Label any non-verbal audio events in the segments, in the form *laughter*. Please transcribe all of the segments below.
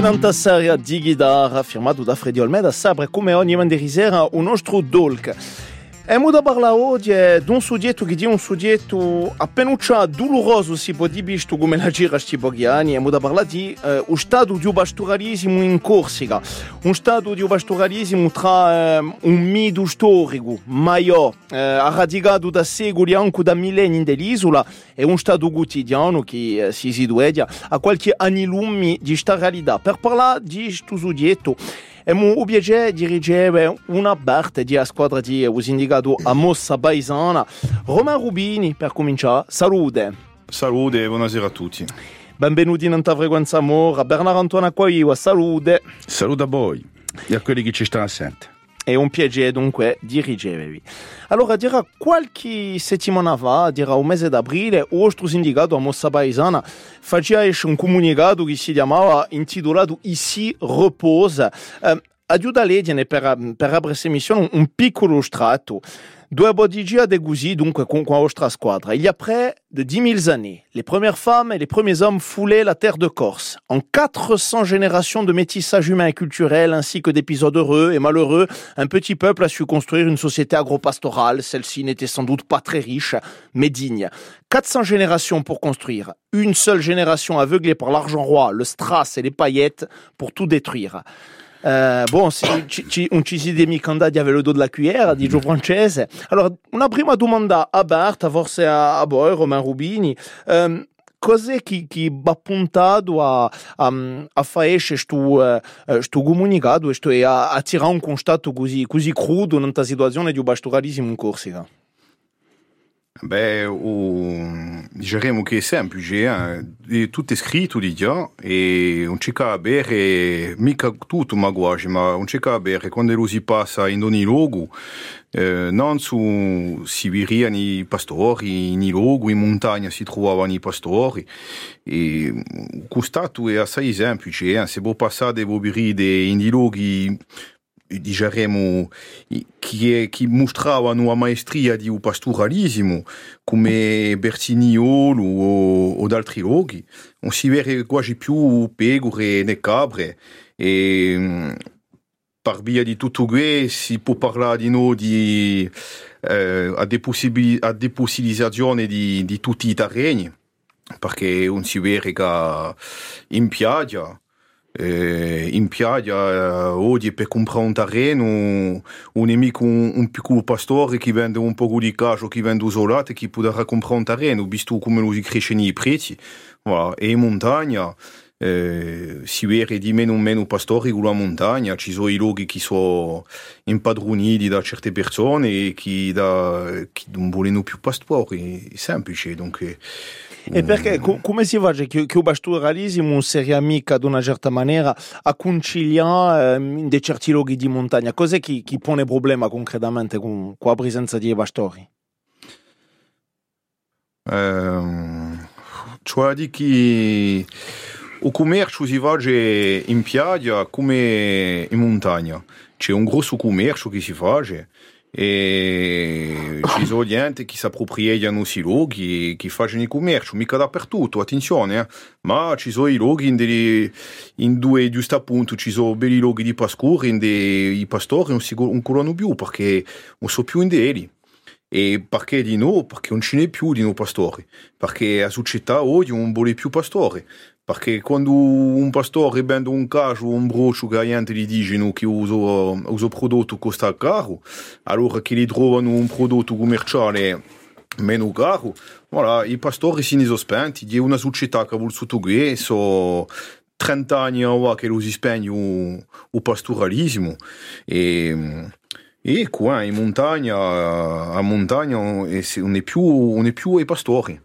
E nanta seria di chitarra firmato da Freddy Olmeda sempre come ogni venerdì sera un nostro dolc. Muda parla oggi di un soggetto che è un soggetto appena doloroso si può dire visto come la gira sti pochi anni e muda parla di eh, un stato di pastoralismo in Corsica. Un stato di pastoralismo tra eh, un mito storico maior eh, radicato da secoli anche da millenni dell'isola e un stato quotidiano che eh, si situaia a qualche anni lumi di questa realtà per parlare di e mu piacere di ricevere una parte della squadra di usindicato a Mossa Paesana. Romain Rubini, per cominciare, salute. Salute e buonasera a tutti. Benvenuti in Anta Frequenza Amore, Bernardo Antonio Acquaiva, salute. Salute a voi e a quelli che ci stanno assenti. È un piacere dunque di. Allora, dirà qualche settimana fa, dirà un mese d'aprile, il nostro sindacato a Mossa Paesana faceva un comunicato che si chiamava intitolato Ici repose. Eh, aiuta legge per, per aprire questa missione un piccolo strato. Due bodigia de così dunque con, squadra. Il y a près de 10 000 années, les premières femmes et les premiers hommes foulaient la terre de Corse. En 400 générations de métissage humain et culturel, ainsi que d'épisodes heureux et malheureux, un petit peuple a su construire une société agro-pastorale. Celle-ci n'était sans doute pas très riche, mais digne. 400 générations pour construire. Une seule génération aveuglée par l'argent roi, le strass et les paillettes pour tout détruire. Uh, bon, si mica andati a velodo della cuillera di Gio Francese. Allora, una prima domanda aperta, forse a, a voi, Romain Rubini. Um, cos'è che, che va puntato a, a, a fare questo uh, comunicato e a, a tirare un constato così, così crudo in una situazione di pastoralismo in Corsica? Beh, o, diremo che è semplice, eh? è tutto scritto di già e non c'è che bere, mica tutto ma guardi, ma non c'è che bere quando lo si passa in ogni luogo, eh, non su Siberia i pastori, in luogo, in montagna si trovavano i pastori e il costato è assai semplice, eh? se vuoi passare dei birri in luoghi diciamo, che, che mostravano a maestria di pastoralismo come Bertignolo o, o altri luoghi. Non si vede quasi più pecore né capre. E per via di tutto questo si può parlare di noi di eh, a depossilizzazione di, di tutti i terreni perché non si vede che in piaggia in piaggia eh, oggi per comprare un terreno un nemico un, un piccolo pastore che vende un po' di cacio che vende isolate che potrà comprare un terreno visto come lo si crescono i prezzi. Voilà. e in montagna eh, si vede di meno in meno pastori con la montagna. Ci sono i luoghi che sono impadroniti da certe persone e che, da, che non vogliono più pastori. È semplice dunque e perché co- come si fa che, che il pastoralismo sia mica ad una certa maniera a conciliare in dei certi luoghi di montagna? Cos'è che, che pone problema concretamente con, con la presenza di pastori? Um, cioè di che il commercio si fa in piaggia come in montagna. C'è un grosso commercio che si fa e ci sono gente che si appropriano i luoghi che fanno il commercio, mica dappertutto, attenzione, eh? ma ci sono i luoghi in, delle, in due, giusto appunto, ci sono belli luoghi di pascura in i pastori non si curano più perché non sono più in deli. E perché di no? Perché non ce n'è più di no pastori, perché la società oggi non vuole più pastori, perché quando un pastore vende un cacio o un broccio che la gente gli dicono che il prodotto costa caro, allora che gli trovano un prodotto commerciale meno caro, voilà, i pastori si sono spenti, è una società che vuole sottoguire, sono 30 anni ora che lo si spegne il pastoralismo e... E qua in montagna, a montagna non è più, non è più i pastori.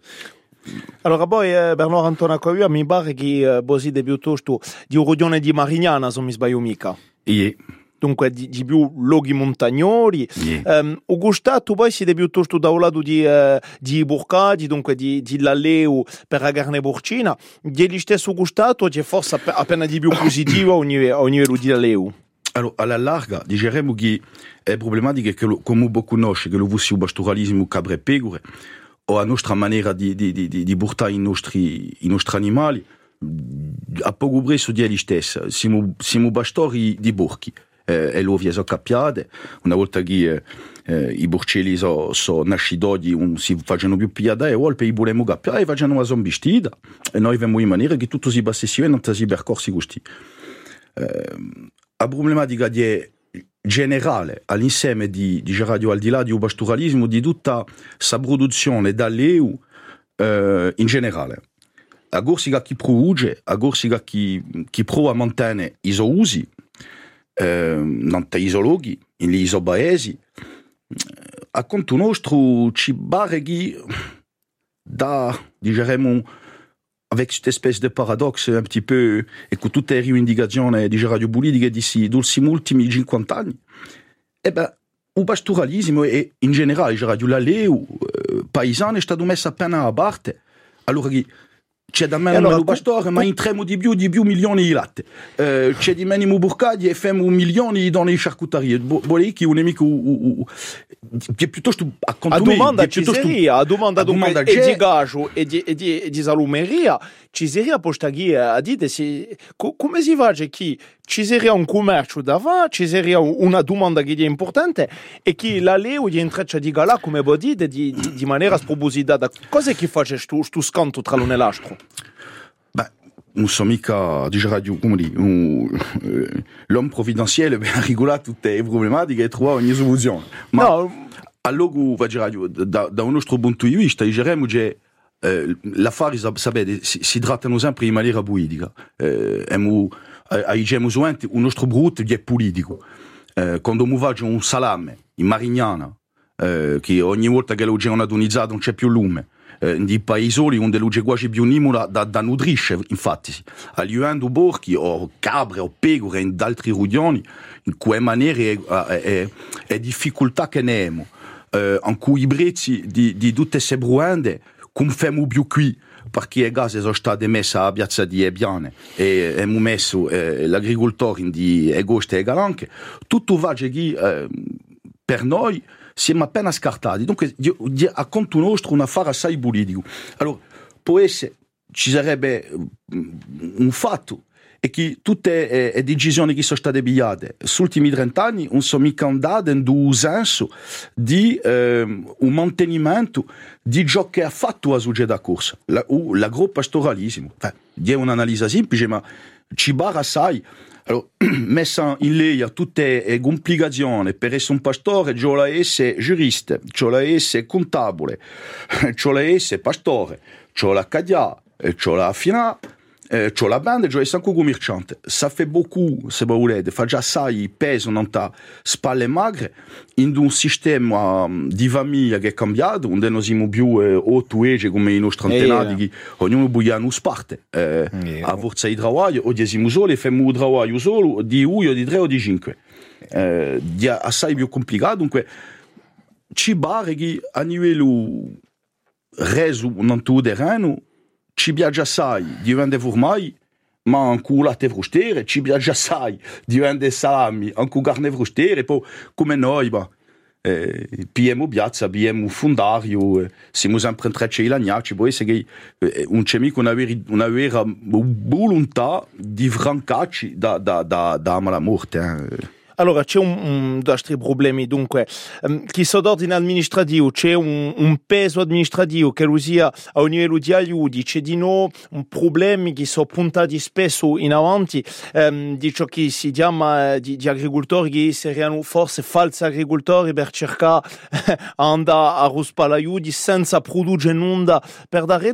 Allora poi eh, Bernardo Antona Coria mi pare che eh, così piuttosto di un regione di Marignana, se mi sbaglio mica. Yeah. Dunque di, di più luoghi montagnoli. Yeah. Um, o gustato poi siete piuttosto da un lato di, uh, di Burcadi, dunque di, di l'alleo per la carne porcina. Gli stesso gustato c'è forse appena di più positivo a ogni livello di alleo. Allora, alla larga, diciamo che è problematica che, come voi conosce, che lo vuoi il pastoralismo cabre e pecore, o a nostra maniera di, di, di, di portare i nostri, i nostri animali, a poco presso di egli stessa, siamo, siamo bastori di borchi, eh, e lo vieso cappiate, una volta che eh, i borcelli sono so nascidodi, un, si facciano più pigliare e volpe i volemo cappiare e facciano una zombistida, e noi vediamo in maniera che tutto si bassessione non si percorsi questi. Eh, la problematica di generale all'insieme di, di radio al di là di pastoralismo di tutta questa produzione dall'EU eh, in generale. A gorsiga chi produce a gorsiga chi, chi prova a mantenere i suoi usi eh, nante isologhi in gli isobaesi. A conto nostro ci bareghi da diciamo avec cette espèce de paradoxe un petit peu, e con tutte le rivendicazioni di radio politiche di dulci ultimi 50 anni, e beh, il pastoralismo e in generale il radio lalleu eh, paesano è stato messo appena a parte. Allora c'è da meno allora, pastore, ma entriamo di più di più milioni di latte. Uh, c'è di meno burcadi e facciamo milioni dans le charcuterie. Vuole che un nemico che piuttosto a contumere. A domanda ci seria, a domanda dunque e di gaggio e di, e di, e di salumeria, ci seria postaghi a dire se, come si fa che ci seria un commercio davanti, ci seria una domanda che è importante e che la leo di intreccia di gala come vuol dire di, di, di maniera spropositata. Cosa è che fa questo scanto tra l'uno e l'altro? non sono mica, dice radio, come dire, eh, l'uomo provvidenziale per regolare tutte le problematiche e trovare ogni soluzione. Ma no. allora, radio, da, da un nostro punto di vista, diciamo che eh, l'affare, sapete, si, si trattano sempre in maniera politica. Eh, abbiamo, abbiamo un nostro brutto è politico. Eh, quando mi faccio un salame in Marignana, eh, che ogni volta che lo c'è adonizzato non c'è più lume, eh, di paesoli onde luce quasi più nimula da, da nutrisce, infatti, aliendo borchi o cabre o pecore in altri rudioni, in quelle maniere e, e, e difficoltà che ne abbiamo, eh, in cui i prezzi di, di tutte queste bruende, come facciamo più qui, perché le case sono state messe a piazza di Ebiane e abbiamo messo eh, l'agricoltore di agosto e galanche, tutto va che eh, per noi siamo appena scartati. Dunque, a conto nostro un affare assai politico. Allora, può essere, ci sarebbe mm, un fatto e che tutte le decisioni che sono state pigliate. Negli ultimi 30 anni non sono mica andate in senso di eh, un mantenimento di ciò che ha fatto la società corsa, l'agropastoralismo. Enfin, è un'analisi semplice, ma ci barra assai. Allora, *clears throat* messa in lei a tutte le complicazioni per essere un pastore, ci vuole essere giurista, ci vuole essere contabile, *clears throat* ci vuole essere pastore, ci vuole accadere, ci vuole affinare, eh, c'ho la banda e c'ho anche commerciante. Ça fait beaucoup, se voulez, fa già assai peso non ta spalle magre in un sistema di famiglia che è cambiato, onde noi siamo più eh, otto ege come i nostri antenati, eh, ognuno buia una parte. Eh, eh, a forza di lavoro, oggi siamo soli, facciamo un lavoro solo di uno, di tre o di cinque. Eh, è assai più complicato, dunque ci pare che a livello reso non tutto terreno ci piace assai di vende formai, ma anche latte frustere, ci piace assai di vende salami, anche carne frustere, poi come noi, ma eh, piemo piazza, piemo fundario, eh, siamo sempre in trecce di lagnacci, può essere che eh, un cemico una vera, una vera volontà di francarci da, da, da, da la morte. Eh. Allora c'è un, un altri problemi, dunque um, chi soddordine amministrativo, c'è un, un, peso amministrativo che lo sia a un livello di aiuti, c'è di nuovo problemi che sono puntati spesso in avanti um, di ciò che si chiama di, di agricoltori che saranno forse falsi agricoltori per cercare di *laughs* andare a ruspare aiuti senza produrre nulla per dare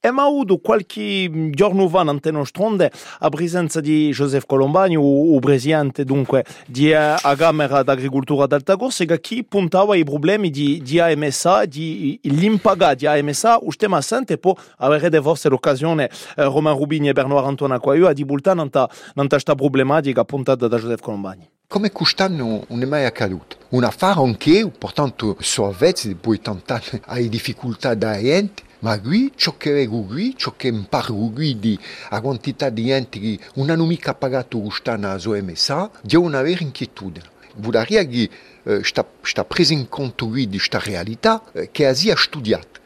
Abbiamo avuto qualche giorno fa in nostronde a presenza di Joseph Colombani, o presidente dunque di a Camera d'Agricoltura d'Alta Corsica, che puntava ai problemi di, di AMSA, di l'impaga di AMSA, o stiamo assente può avere forse l'occasione eh, Romain Rubini e Bernard Antona qua io a di bultare in questa problematica puntata da Joseph Colombani. Come quest'anno non è mai accaduto. Un affare anche, portanto, solvezzi, poi tantare *laughs* hai difficoltà da ente, ma qui ciò che reggo qui, ciò che imparo qui di a quantità di gente che non hanno mica pagato quest'anno a sua MSA, devo una vera inquietudine. Vorrei che eh, sta, sta preso in conto qui di questa realtà eh, che ha studiato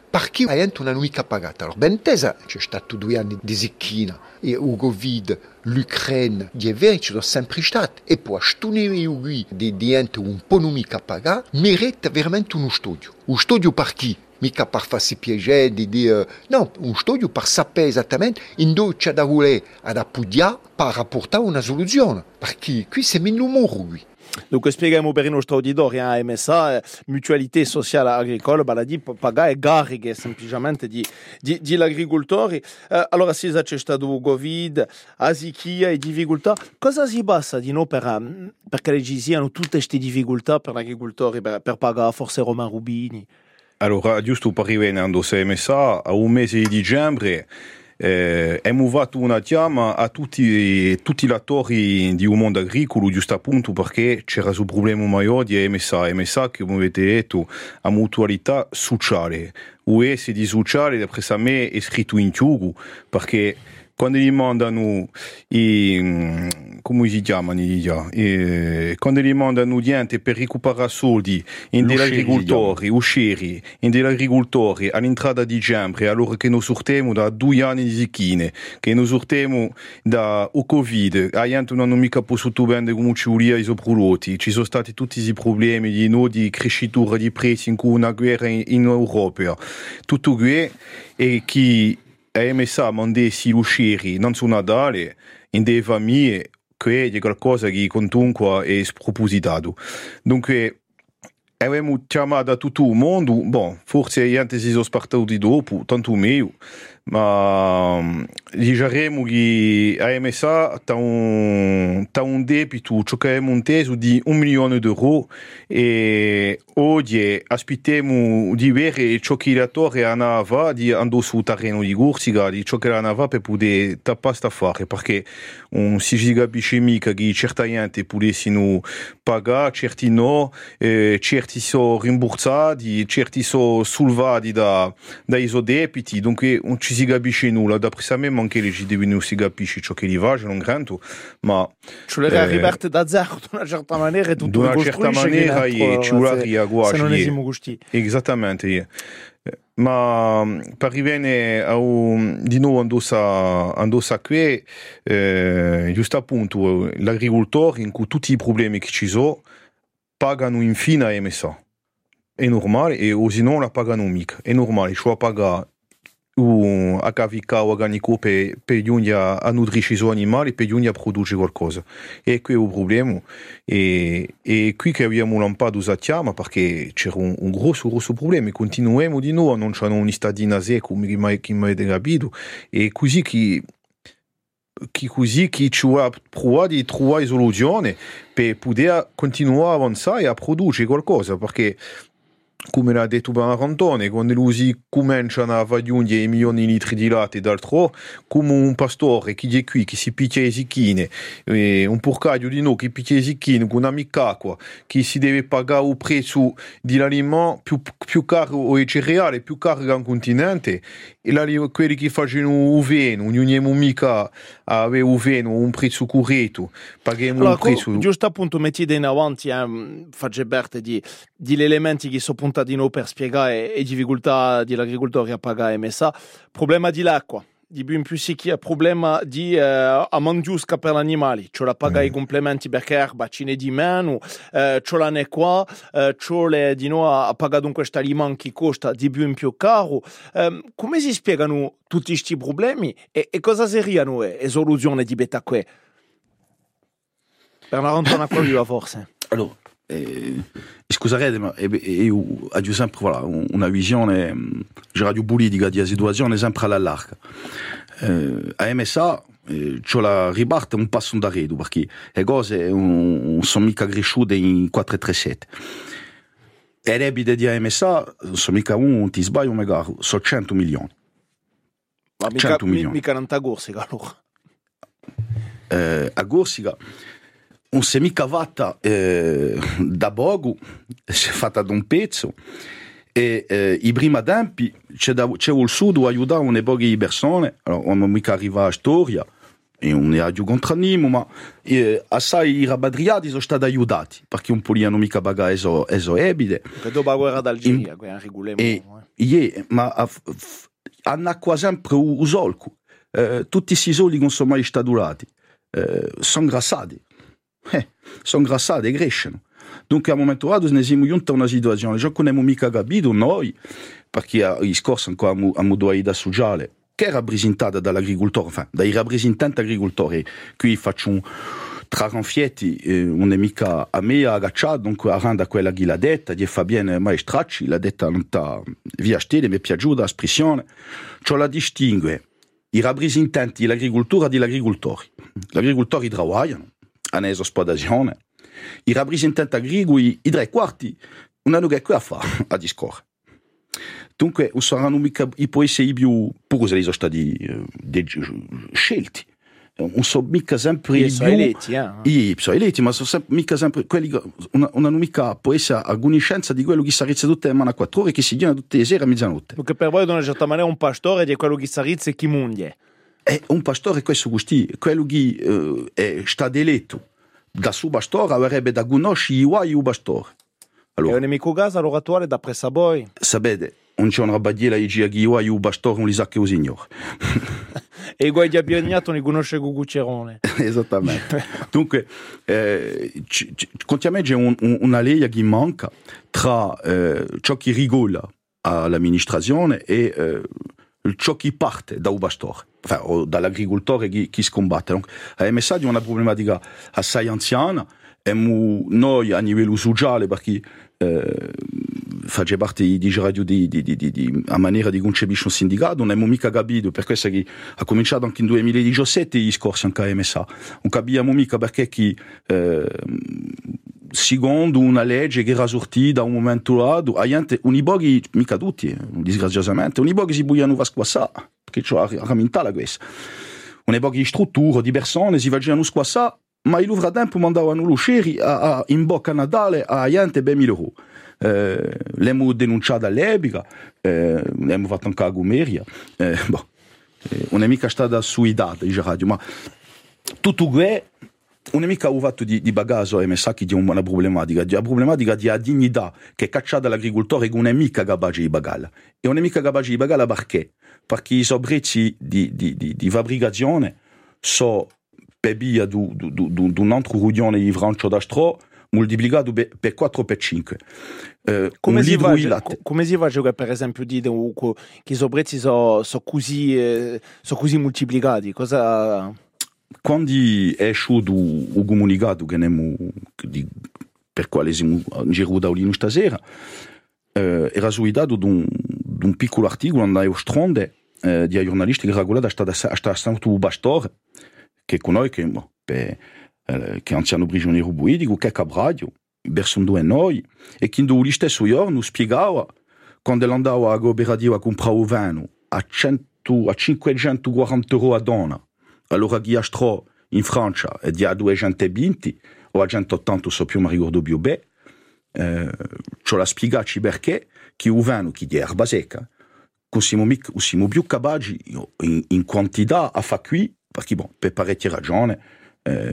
non ha mica pagato. Allora, ben intesa, c'è stato due anni di zecchina e il Covid, l'Ucraina, è vero, ci sono sempre stati. E poi, stunere qui di gente un po' non mica pagato, merita veramente uno studio. Un studio per chi? mica per farsi piacere di dire no, un studio per sapere esattamente in dove c'è da voler ad appoggiare per apportare una soluzione, perché qui siamo in umore qui. Dunque spieghiamo per i nostri auditori, eh, MSA, eh, mutualità sociale agricola, vale a dire pagare garighe semplicemente di, di, di agricoltori. Eh, allora sì, c'è stato Covid, la siccità e difficoltà. Cosa si passa di noi per, ehm, perché ci siano tutte queste difficoltà per gli agricoltori, per, per pagare forse Roman Rubini? Allora, giusto per rivenendo se MSA, a un mese di dicembre eh, abbiamo fatto una chiama a tutti, tutti gli attori di un mondo agricolo, giusto appunto perché c'era un problema maggiore di MSA. MSA, come avete detto, ha mutualità sociale. UE si di sociale, d'après me, è scritto in ciugo, perché quando gli mandano i, come si chiamano i, quando gli mandano gente per recuperare soldi in degli agricoltori, usciri, in degli agricoltori all'entrata di dicembre, allora che noi sortiamo da due anni di zicchine, che noi sortiamo da o Covid, la gente non hanno mica potuto vendere come ci voleva i prodotti, ci sono stati tutti questi problemi di, no, di crescitura di prezzi in cui una guerra in, in Europa, tutto questo e chi MSA mandessi l'usciri non su Natale in delle famiglie che è qualcosa che comunque è spropositato. Dunque, abbiamo chiamato tutto il mondo, bon, forse gli altri si sono spartiti dopo, tanto meglio, ma diciamo che a MSA un, un debito di un milione di euro e oggi aspettiamo di vedere ciò che la torre andava di andare sul terreno di Corsica di ciò che andava per poter tappare perché non si capisce mica che potessero pagare certi no eh, certi sono rimborsati certi sono da, dai suoi debiti dunque non d'après anche le GDB non si capisce ciò che gli va non granto ma ci vuole eh, arrivare da zero in *laughs* una certa maniera e tutto in una certa maniera ci vuole se non esiamo gusti. Esattamente ma per rivenire a un, di nuovo andossa, andossa qui eh, giusto appunto l'agricoltore in cui tutti i problemi che ci sono pagano infine a MSA è normale e o se non la pagano mica. È normale cioè pagare o a cavica organico per, per giungere a nutrirci i suoi animali, per giungere a produrre qualcosa. E qui è il problema. E, e qui che abbiamo lampato usatiamo perché c'era un, un grosso, grosso problema. E continuiamo di nuovo, non c'è un stadina secca, come mi avete capito. E così che che così che ci ha provato di trovare soluzioni per poter continuare a avanzare e a produrre qualcosa perché come l'ha detto Banarantone, quando lui cominciano a raggiungere i milioni di litri di latte d'altro, come un pastore che è qui, che si picchia le zicchine, un porcaio di noi che picchia le zicchine con una mica acqua, che si deve pagare il prezzo dell'alimento più, più caro o i cereali, più caro che un continente, e là, quelli che fanno il vino, non abbiamo mica avere il vino un prezzo corretto, paghiamo allora, un prezzo... Giusto appunto mettete in avanti, eh, faccio parte di, di elementi che sono contadino per spiegare le difficoltà dell'agricoltore a pagare MSA. Problema di l'acqua, di più in più sicchi, problema di eh, amandiusca per gli animali, cioè la paga mm. i complementi perché erba ce n'è di meno, eh, c'è la ne qua, eh, c'è di noi a pagare questo alimento che costa di più in più caro. Eh, come si spiegano tutti questi problemi e, e cosa sarebbero le soluzioni di beta qui? Per una *coughs* rantona qua forse. Allora, eh, scusate, ma io ho sempre voilà, una visione geradiopolitica di situazione sempre all'arca. Eh, a MSA c'ho la ribalta un passo d'arredo perché le cose non sono mica cresciute in 437. E le ebite di AMSA sono mica un, ti sbaglio, magari, sono 100 milioni. Ma mica, 100 milioni. mica non a Corsica allora. Eh, a Corsica un semicavata eh, da Bogu, si è fatta da un pezzo, e eh, i primi tempi c'è, il sud a aiutare una poche persone, allora non mica arriva a storia, e un viaggio contro Nimo, ma eh, assai i rabadriati sono stati aiutati, perché un po' non mica baga eso, eso ebide. Che dopo la guerra d'Algeria, che regolemo. E, eh. ma hanno sempre un solco. Eh, tutti questi soldi non sono mai stati durati. Eh, sono grassati. Eh, sono grassati e crescono. Dunque, a momento dato, ne siamo giunti a una situazione, già non abbiamo mica capito noi, perché i scorsi ancora abbiamo da sociale, che è rappresentata dall'agricoltore, enfin, dai rappresentanti agricoltori. Qui faccio un tra Ranfietti, eh, non è mica a me agacciato, dunque arranda quella che l'ha detta, gli fa maestracci, l'ha detta non sta via stile, mi è piaciuta l'espressione, ciò la distingue i rappresentanti dell'agricoltura dell'agricoltori. Gli agricoltori lavorano, hanno esplotazione, i rappresentanti agricoli, i tre quarti, non hanno che a fare a discorrere. Dunque, non saranno mica i poeti più, pure se sono stati eh, scelti. Non sono mica sempre i più... eletti, eh? I sono eletti, ma sono sempre, mica sempre quelli che non hanno mica poesia a conoscenza di quello che sarizza tutte le mani a quattro ore che si viene tutte le sere a mezzanotte. Perché per voi, in una certa maniera, un pastore è quello che sarizza e chi munge. È un pastore questo gusti, quello che uh, è stato eletto da suo pastore avrebbe da conoscere i guai il pastore. Allora, è un nemico gas all'oratore da pressa voi. Sapete, non c'è una rabadiela e gira chi il pastore non li sa che il signore. *laughs* e i guai di abbiognato ne conosce Guguccerone. *laughs* Esattamente. Dunque, eh, c- c- c'è un, un, una legge che manca tra eh, ciò che rigola all'amministrazione e eh, ciò che parte da un pastore enfin, o dall'agricoltore che, che si combatte. Donc, è messaggio una problematica assai anziana e noi a livello sociale perché eh, faccia parte di radio di, di, di, di, a maniera di concepire un sindacato non abbiamo mica capito per questo che ha cominciato anche in 2017 gli scorsi anche a MSA non capiamo mica perché chi eh, secondo una legge che era sortita da un momento lato a gente uniboghi mica tutti disgraziosamente uniboghi si buiano va squassare che ci ha rammentata questa. Un'epoca di struttura di persone si facevano squassare ma il frattempo mandavano l'uscieri in bocca a Natale a gente ben 1000 euro eh, l'abbiamo denunciata all'epoca eh, l'abbiamo fatto anche a Gumeria eh, boh, eh, non è mica stata suidata in radio ma tutto questo non è mica un fatto di, di bagaglio e mi sa che è una problematica, la problematica di dignità che è cacciata dall'agricoltore che non è mica capace di pagare. E non è mica capace di pagare perché? Perché i prezzi di, di, di, di fabbricazione sono per via di un altro ruglione di francio da stro moltiplicato per 4 per 5. Eh, come, si va, come si fa a per esempio dire che i prezzi sono so così, eh, so così moltiplicati? Cosa quando è uscito il comunicato che abbiamo, di, per quale siamo girato da lì stasera, eh, era suidato di un, di un piccolo articolo nella Stronde eh, di giornalisti che regolata sta stato un bastore che con noi che, per, eh, che anziano prigioniero politico che è cabradio verso due noi e che in stesso giorno spiegava quando andava a Goberadio a comprare il vino a, 100, a 540 euro a donna allora chi astrò in Francia è di a 220 o a 180 so più ma ricordo più bene eh, ci la spiegaci perché chi uvano chi di erba secca siamo, siamo più capaci in, in quantità a fare qui perché bon, per parecchie ragioni eh,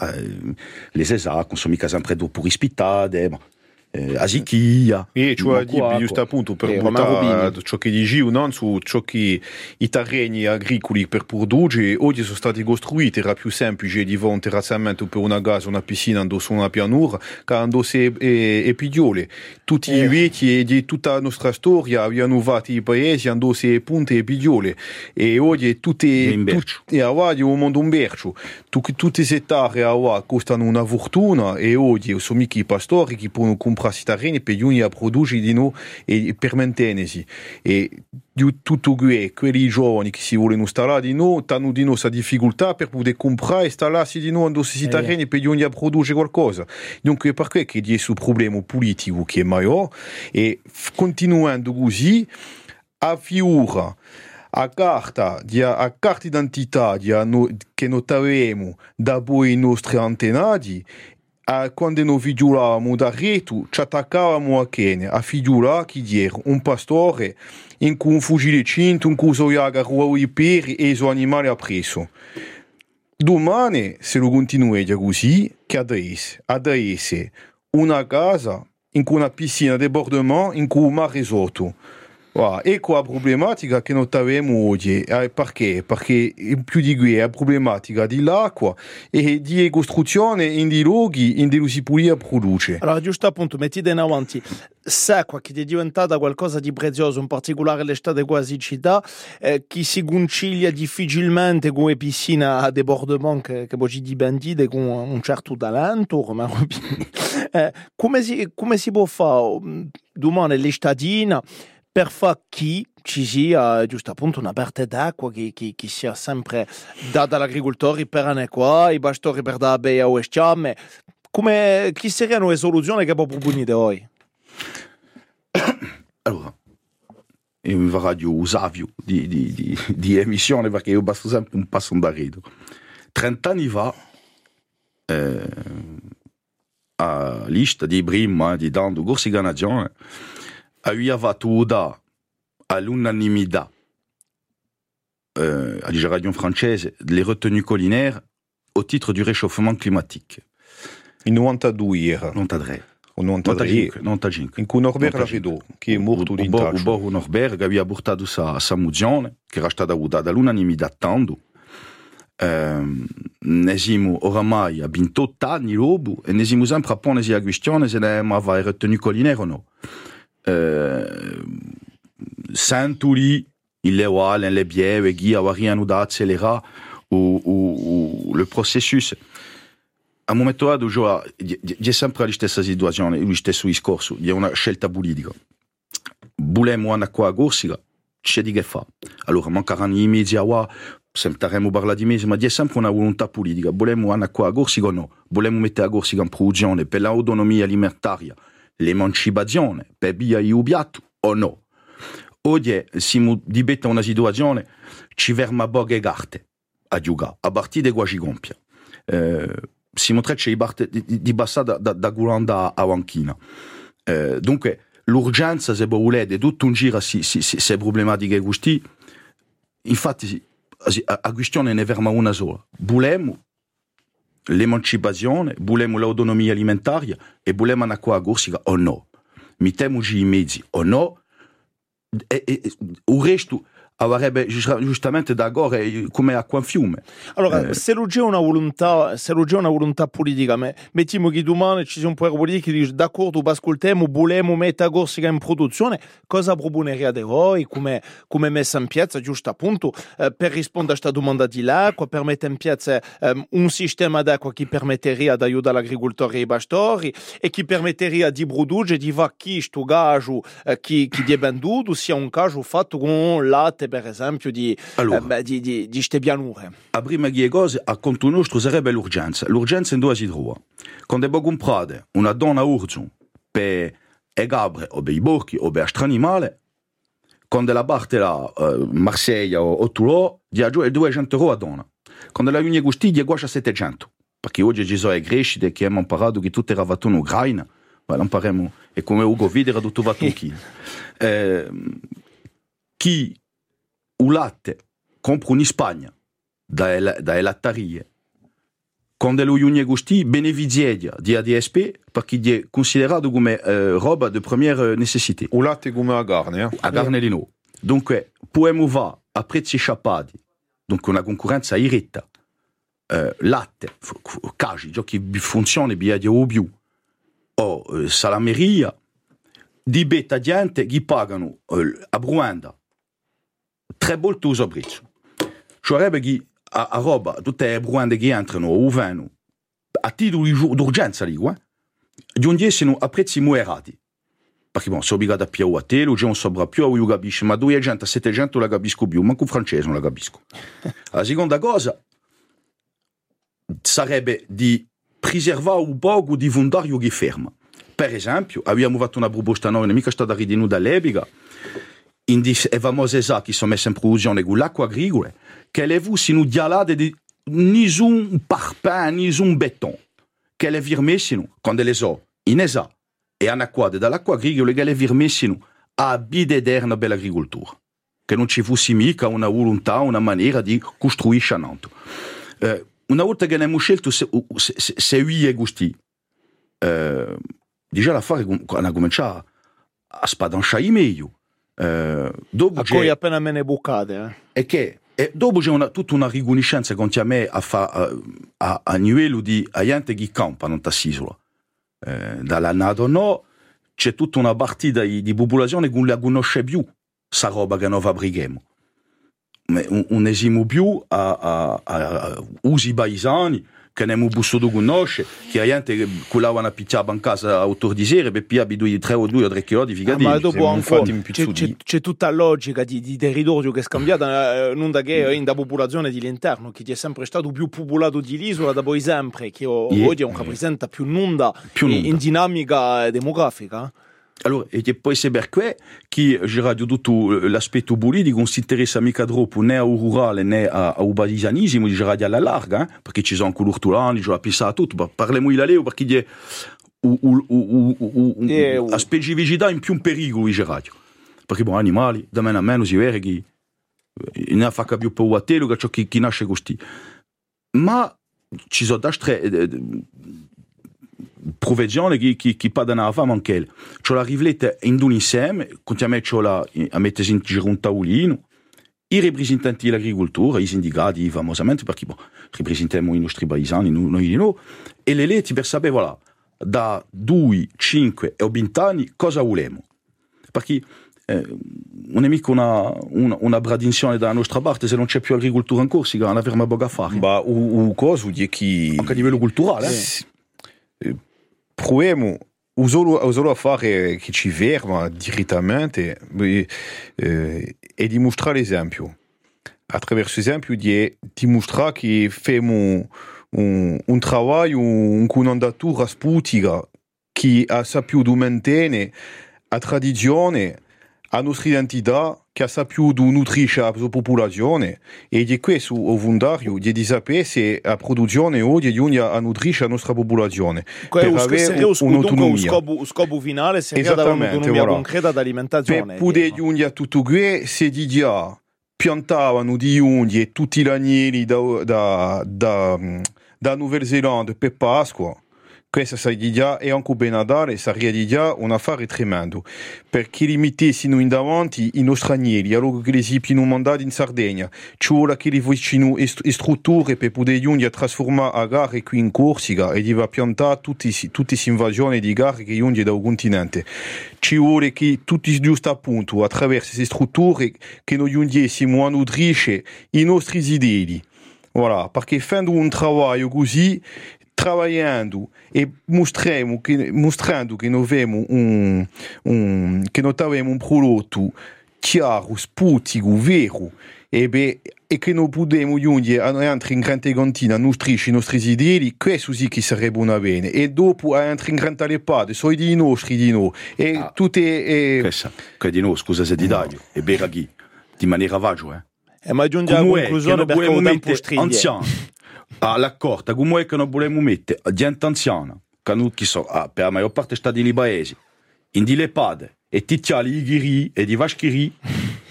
eh, les esatto, sono mica sempre dopo rispettate, ma eh, Asichia. E cioè, di, giusto appunto per portare ciò che dici non su ciò che i terreni agricoli per produrre oggi sono stati costruiti era più semplice di un terrazzamento per una casa una piscina su una pianura che andò e, e, e pigliole. Tutti eh. i vecchi di tutta la nostra storia abbiano fatto i paesi andò se punte e pigliole. E oggi tutti e oggi un mondo un bercio tutti queste aree costano una fortuna e oggi sono mica i pastori che possono comprare comprare per giugno a produrre di noi e per mantenersi. E di tutto questo, quelli giovani che si vogliono installare di noi, hanno di noi questa difficoltà per poter comprare e installarsi di noi in questi terreni per giugno a produrre qualcosa. Dunque, per questo che c'è questo problema politico che è maggiore e continuando così, a fiura a carta, di, a carta d'identità di, a no, che noi avevamo da voi i nostri antenati a, quando noi figliulavamo da reto, ci attaccavamo a Kene, a figliula che diera un pastore in cui un fucile cinto, un cui soiaga rua i peri e i suoi animali appresso. domani se lo continui così che adesso adesso una casa in cui una piscina di bordement in cui un mare sotto Voilà. E qua la problematica che abbiamo oggi, eh, perché? Perché più di qui è la problematica dell'acqua e di costruzione in dei luoghi in cui si può produce. Allora, giusto appunto, mettete in avanti, l'acqua che è diventata qualcosa di prezioso, in particolare l'estate quasi città, eh, che si conciglia difficilmente con le piscine a debordement che, che poi di bandite con un certo talento, come, *laughs* eh, come, si, come si può fare domani l'estadina per far chi ci sia giusto appunto una parte d'acqua che, che, che sia sempre data agricoltori per anni qua, i pastori per dare bene a questione. Come, chi saranno le soluzioni che può proponere oggi? *coughs* Allora, io mi radio usavio di, di, di, di emissione perché io basta sempre un passo da rido. 30 anni fa, eh, a lista di prima di Dando Corsi Canadian, aveva votato all'unanimità euh, à la radio française les retenues collinaires au titre du réchauffement climatique. In 92 era. 93. O 93. 95. In cui Norbert Lagedo, che è morto di intaglio. Il Borgo Norbert che aveva portato sa, sa mozione, che era stata votata all'unanimità tanto. Eh, nesimo oramai a 28 anni l'obu e nesimo sempre a ponesi la questione se ne aveva retenu collinaire o no. Euh, Saint-Ouli, il est oual, il est bien, il y a rien ou d'accélérer ou, le processus. A un momento dato c'è sempre la stessa situazione, lo stesso discorso, di una scelta politica. Volemo una qua corsica, c'è di che fa. Allora mancheranno i mezzi a qua, sentiremo parlare di mesi, ma c'è sempre una volontà politica. Volemo una qua corsica o no? Volemo mettere la corsica in produzione per l'autonomia alimentaria, l'emancipazione per via di ubiato o no? Oggi siamo di betta una situazione, ci ferma poche carte a giocare, a partire da quasi compia. Eh, siamo tre di, di, di passare da, da Gulanda a Wanchina. Eh, dunque, l'urgenza, se volete, tutto un giro si, si, si, problematiche così, infatti, la questione ne ferma una sola. Volemo l'emancipazione, volemo l'autonomia alimentare e volemo una qua corsica o no. Mettiamoci i mezzi o no, e, e, il resto avrebbe giustamente da gore come acqua in fiume. Allora, eh. se non c'è una volontà, se non c'è una volontà politica, me, mettiamo che domani ci sia un potere politico che dice d'accordo, ascoltiamo, vogliamo mettere Corsica in produzione, cosa proponerete voi come, come messa in piazza, giusto appunto, eh, per rispondere a questa domanda di l'acqua, per mettere in piazza eh, un sistema d'acqua che permetteria di aiutare l'agricoltore e i pastori e che permetteria di produrre, di fare che questo gaggio eh, che, che è venduto sia un gaggio fatto con latte per esempio di, allora, eh, di, di, di pianure. A prima di cose, a conto nostro sarebbe l'urgenza. L'urgenza in due si trova. Quando devo comprare una donna urgente per i gabri o per i borchi o per altri animali, quando la parte la uh, Marsiglia o, o Toulon, di aggiungere 200 euro a donna. Quando la Unia Gusti, di quasi 700. Perché oggi ci sono le crescite che abbiamo imparato che tutto era fatto in Ucraina. Well, impariamo, e come Ugo vide era tutto fatto in *laughs* China. eh, chi o latte compro in Spagna dalle, dalle latterie quando lo Unie Gusti beneficia di ADSP perché è considerato come eh, roba di prima necessità. O latte come a carne, eh? A carne di no. Dunque, possiamo va a prezzi sciappati, dunque una concorrenza iretta, eh, latte, casi, che funziona via di più, o eh, salameria, di betta gente che pagano eh, a Bruanda tre volte uso briccio. Sarebbe che a, roba, tutte le bruande che entrano o vanno a titolo d'urgenza un diesino a prezzi moderati. Perché bon, sono obbligato a più a te, non sobra più, io capisco, ma due gente a 700 la capisco più, manco francese non la capisco. La seconda cosa sarebbe di preservare un po' di fondario che ferma. Per esempio, abbiamo fatto una proposta noi, mica stata ridinuta all'epoca, indis e famose qui sont messe en production de l'acqua agricola, qu'elle-vous si nous dialade de ni un parpaing, ni un béton, qu'elle est virmée sinon, quand elle est inesa, e en acqua dall'acqua agricola che le virmessino a bidederna bell'agricoltura, che non ci fosse mica una volontà, una maniera di costruire Nanto. Eh, una volta che abbiamo scelto se, se, se, se io e Gusti, eh, già l'affare ha cominciato a spadanciare meglio. Eh, dopo a cui appena me ne bucate. Eh. E che e dopo c'è una, tutta una riconoscenza contro me a, fa, a, a, a livello di gente che campa non tasisola. Eh, dall'anno no, c'è tutta una partita di, di popolazione che non la conosce più, sa roba che noi fabbrichiamo. Un, un esimo più a, a, a, a usi paesani, che ne abbiamo bussato conosce, che gente culavano a picciare in casa a 8 di sera per piare due, tre o due o tre chilodi di figadini. Ah, ma dopo ancora c'è, tutta la logica di, di territorio che è scambiata, eh, non da che in da popolazione dell'interno, che è sempre stato più popolato di l'isola da poi sempre, che oggi non rappresenta più nulla in, in dinamica demografica. Allora, e poi c'est per questo che Radio tutto l'aspetto politico non si interessa mica troppo né al rurale né al basisanismo di Radio alla larga, eh? perché ci sono colori tulani, ci ho pensato tutto, parliamo di la Leo perché è la specificità in più un pericolo di Radio. Perché bon, animali, da meno a meno si vede che non fa più paura a te che ciò che nasce così. Ma ci sono altre provvedzione che, che, che padano fama anche elle. C'ho la rivletta in un insieme, contiamo la, a mettere in giro un tavolino, i rappresentanti dell'agricoltura, i sindicati famosamente, perché bon, rappresentiamo i nostri paesani, noi di noi, e le leggi per sapere, voilà, da 2, 5 e 20 anni cosa vogliamo. Perché eh, non è mica una, una, una bradinzione dalla nostra parte se non c'è più agricoltura in Corsica, non avremo poco a fare. Ma o, o cosa vuol dire che... Anche a livello culturale, eh? proviamo o solo, o solo a fare che ci ferma direttamente eh, e dimostrare l'esempio. Attraverso l'esempio di dimostrare che facciamo un, un lavoro, un comandatura sputica che ha saputo mantenere la tradizione, la nostra identità che ha saputo nutrire la popolazione e di questo o volontario di sapere se la produzione oggi giunge a nutrire la nostra popolazione per avere un'autonomia. Lo scopo finale seria un'autonomia voilà. concreta d'alimentazione. Per poter giungere a tutto questo si dice piantavano di unghie e tutti gli agnelli da, da, da, da Nuova Zelanda per Pasqua questa sarebbe e anche per Natale sarebbe già un affare tremendo perché li in davanti i nostri agnelli allora che li siano mandati in Sardegna. Ci vuole che li facciano strutture per poter giungere a trasformare a gare qui in Corsica e di piantare tutte le invasioni di gare che giungono dal continente. Ci vuole che tutti giusto appunto attraverso queste strutture che noi giungessimo a nutrire i nostri idei Voilà, perché facendo un lavoro così trabalhando e mostrando que, mostrando que nós vemos um, um, que nós temos um produto chiaro, sputico, vero, e, beh, e che non possiamo giungere a entrare in grande cantina a nutrire i nostri ideali, questo sì che sarebbe una bene. E dopo a entrare in grande lepade, sono di nostri di noi. E ah, tutte... E... Questa, che di noi, scusa se ti taglio, e bera chi, di maniera vagio, eh. E ma giunge alla conclusione perché un tempo stringe. *laughs* Anziano. all'accordo, come è che non vogliamo mettere gente anziana, che non so, ah, per la maggior parte sta di paesi, in di lepade, e ti tiali i ghiri e di vaschiri,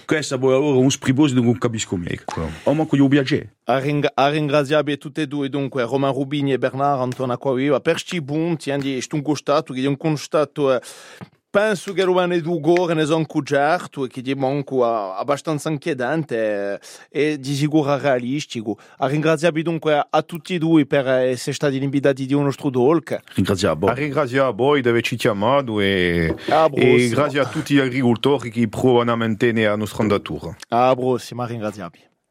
questa poi allora un spribosi non capisco mica. Ecco. O manco io viaggiare. A, ring- a ringraziare tutti e due, dunque, Roman Rubini e Bernard Antona Acquaviva, per questi punti, hanno un costato, che è un costato eh, penso che rimane due ne sono coperto e che è manco abbastanza inquietante e di sicuro realistico. A ringraziare dunque a tutti e due per essere stati invitati di un nostro talk. Ringraziamo a voi. A ringraziare a voi di averci chiamato e, e grazie a tutti gli agricoltori che provano a mantenere la nostra andatura. A prossima, ringraziamo.